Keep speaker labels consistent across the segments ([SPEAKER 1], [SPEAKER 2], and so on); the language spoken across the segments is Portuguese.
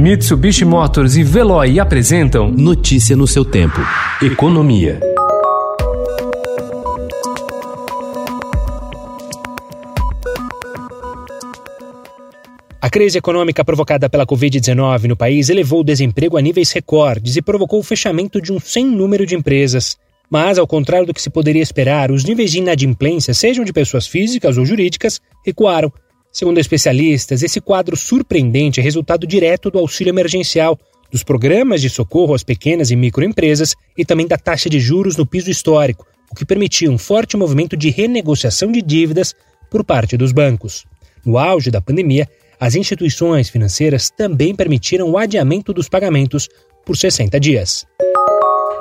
[SPEAKER 1] Mitsubishi Motors e Veloy apresentam
[SPEAKER 2] Notícia no seu tempo.
[SPEAKER 1] Economia.
[SPEAKER 3] A crise econômica provocada pela Covid-19 no país elevou o desemprego a níveis recordes e provocou o fechamento de um sem número de empresas. Mas, ao contrário do que se poderia esperar, os níveis de inadimplência, sejam de pessoas físicas ou jurídicas, recuaram. Segundo especialistas, esse quadro surpreendente é resultado direto do auxílio emergencial, dos programas de socorro às pequenas e microempresas e também da taxa de juros no piso histórico, o que permitiu um forte movimento de renegociação de dívidas por parte dos bancos. No auge da pandemia, as instituições financeiras também permitiram o adiamento dos pagamentos por 60 dias.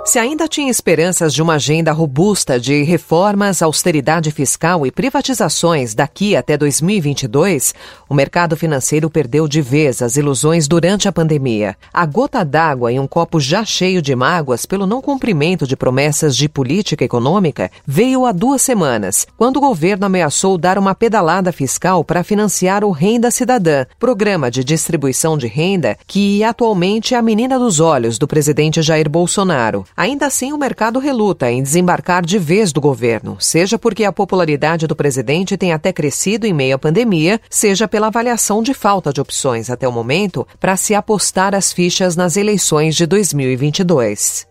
[SPEAKER 4] Se ainda tinha esperanças de uma agenda robusta de reformas, austeridade fiscal e privatizações daqui até 2022, o mercado financeiro perdeu de vez as ilusões durante a pandemia. A gota d'água em um copo já cheio de mágoas pelo não cumprimento de promessas de política econômica veio há duas semanas, quando o governo ameaçou dar uma pedalada fiscal para financiar o Renda Cidadã, programa de distribuição de renda que atualmente é a menina dos olhos do presidente Jair Bolsonaro. Ainda assim, o mercado reluta em desembarcar de vez do governo, seja porque a popularidade do presidente tem até crescido em meio à pandemia, seja pela avaliação de falta de opções até o momento para se apostar as fichas nas eleições de 2022.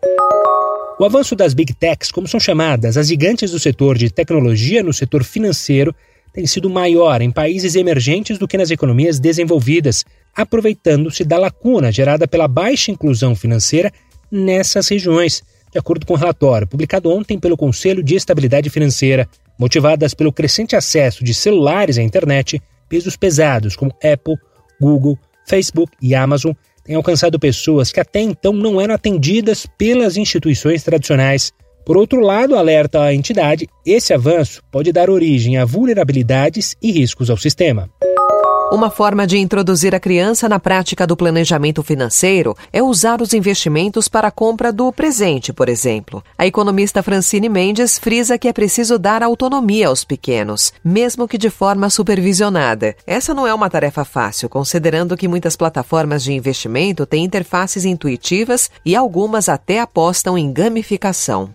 [SPEAKER 3] O avanço das Big Techs, como são chamadas, as gigantes do setor de tecnologia no setor financeiro, tem sido maior em países emergentes do que nas economias desenvolvidas, aproveitando-se da lacuna gerada pela baixa inclusão financeira nessas regiões, de acordo com o um relatório publicado ontem pelo Conselho de Estabilidade Financeira. Motivadas pelo crescente acesso de celulares à internet, pesos pesados como Apple, Google, Facebook e Amazon têm alcançado pessoas que até então não eram atendidas pelas instituições tradicionais. Por outro lado, alerta a entidade, esse avanço pode dar origem a vulnerabilidades e riscos ao sistema.
[SPEAKER 4] Uma forma de introduzir a criança na prática do planejamento financeiro é usar os investimentos para a compra do presente, por exemplo. A economista Francine Mendes frisa que é preciso dar autonomia aos pequenos, mesmo que de forma supervisionada. Essa não é uma tarefa fácil, considerando que muitas plataformas de investimento têm interfaces intuitivas e algumas até apostam em gamificação.